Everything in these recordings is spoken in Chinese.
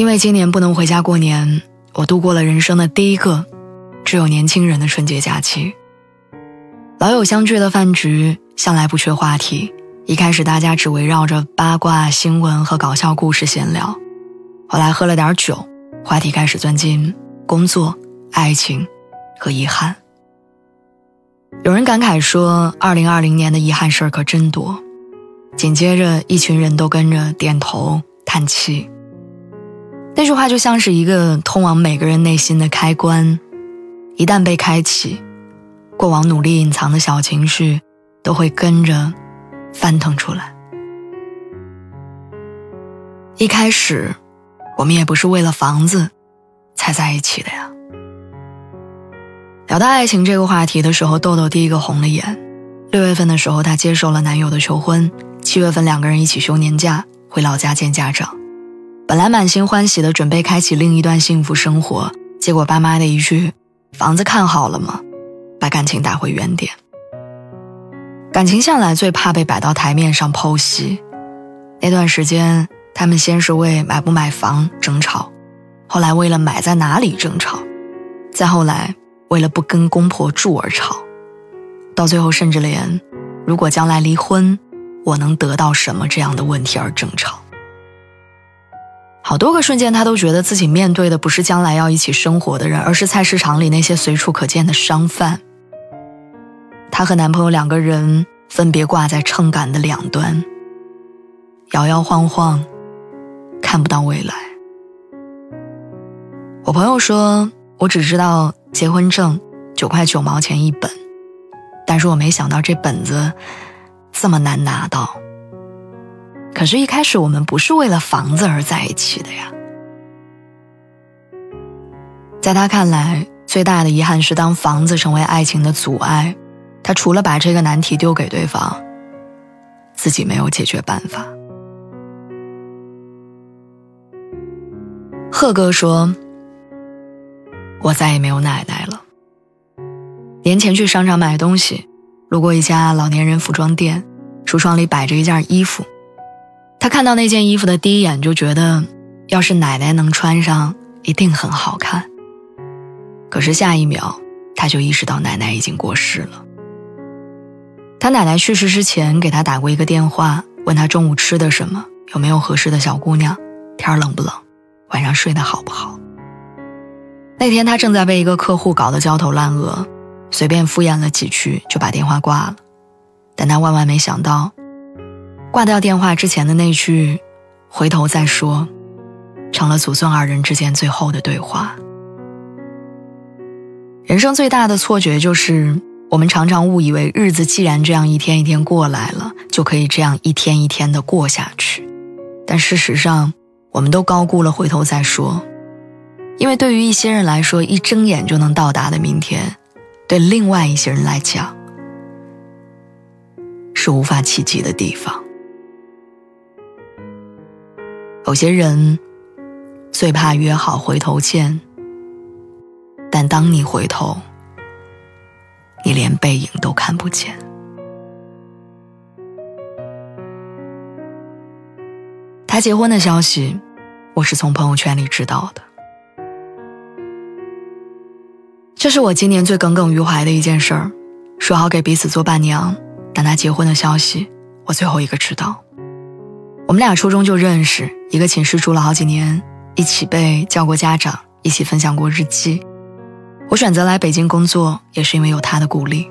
因为今年不能回家过年，我度过了人生的第一个只有年轻人的春节假期。老友相聚的饭局向来不缺话题，一开始大家只围绕着八卦新闻和搞笑故事闲聊，后来喝了点酒，话题开始钻进工作、爱情和遗憾。有人感慨说：“二零二零年的遗憾事儿可真多。”紧接着，一群人都跟着点头叹气。那句话就像是一个通往每个人内心的开关，一旦被开启，过往努力隐藏的小情绪都会跟着翻腾出来。一开始，我们也不是为了房子才在一起的呀。聊到爱情这个话题的时候，豆豆第一个红了眼。六月份的时候，她接受了男友的求婚，七月份两个人一起休年假回老家见家长。本来满心欢喜的准备开启另一段幸福生活，结果爸妈的一句“房子看好了吗”，把感情打回原点。感情向来最怕被摆到台面上剖析。那段时间，他们先是为买不买房争吵，后来为了买在哪里争吵，再后来为了不跟公婆住而吵，到最后甚至连如果将来离婚，我能得到什么这样的问题而争吵。好多个瞬间，他都觉得自己面对的不是将来要一起生活的人，而是菜市场里那些随处可见的商贩。她和男朋友两个人分别挂在秤杆的两端，摇摇晃晃，看不到未来。我朋友说：“我只知道结婚证九块九毛钱一本，但是我没想到这本子这么难拿到。”可是，一开始我们不是为了房子而在一起的呀。在他看来，最大的遗憾是当房子成为爱情的阻碍，他除了把这个难题丢给对方，自己没有解决办法。贺哥说：“我再也没有奶奶了。年前去商场买东西，路过一家老年人服装店，橱窗里摆着一件衣服。”他看到那件衣服的第一眼就觉得，要是奶奶能穿上，一定很好看。可是下一秒，他就意识到奶奶已经过世了。他奶奶去世之前给他打过一个电话，问他中午吃的什么，有没有合适的小姑娘，天冷不冷，晚上睡得好不好。那天他正在被一个客户搞得焦头烂额，随便敷衍了几句就把电话挂了，但他万万没想到。挂掉电话之前的那句“回头再说”，成了祖孙二人之间最后的对话。人生最大的错觉就是，我们常常误以为日子既然这样一天一天过来了，就可以这样一天一天的过下去。但事实上，我们都高估了“回头再说”，因为对于一些人来说，一睁眼就能到达的明天，对另外一些人来讲，是无法企及的地方。有些人最怕约好回头见，但当你回头，你连背影都看不见。他结婚的消息，我是从朋友圈里知道的。这是我今年最耿耿于怀的一件事儿，说好给彼此做伴娘，但他结婚的消息，我最后一个知道。我们俩初中就认识，一个寝室住了好几年，一起被叫过家长，一起分享过日记。我选择来北京工作，也是因为有他的鼓励。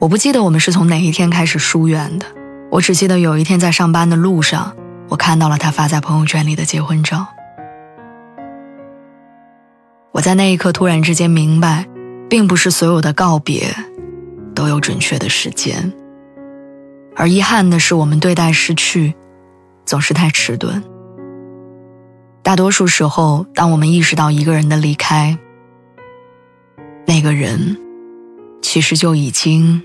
我不记得我们是从哪一天开始疏远的，我只记得有一天在上班的路上，我看到了他发在朋友圈里的结婚照。我在那一刻突然之间明白，并不是所有的告别，都有准确的时间。而遗憾的是，我们对待失去总是太迟钝。大多数时候，当我们意识到一个人的离开，那个人其实就已经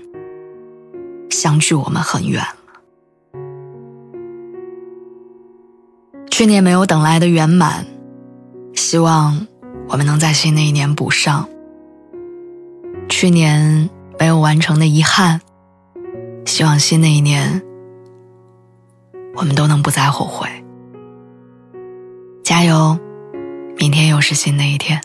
相距我们很远了。去年没有等来的圆满，希望我们能在新的一年补上。去年没有完成的遗憾，希望新的一年我们都能不再后悔。加油，明天又是新的一天。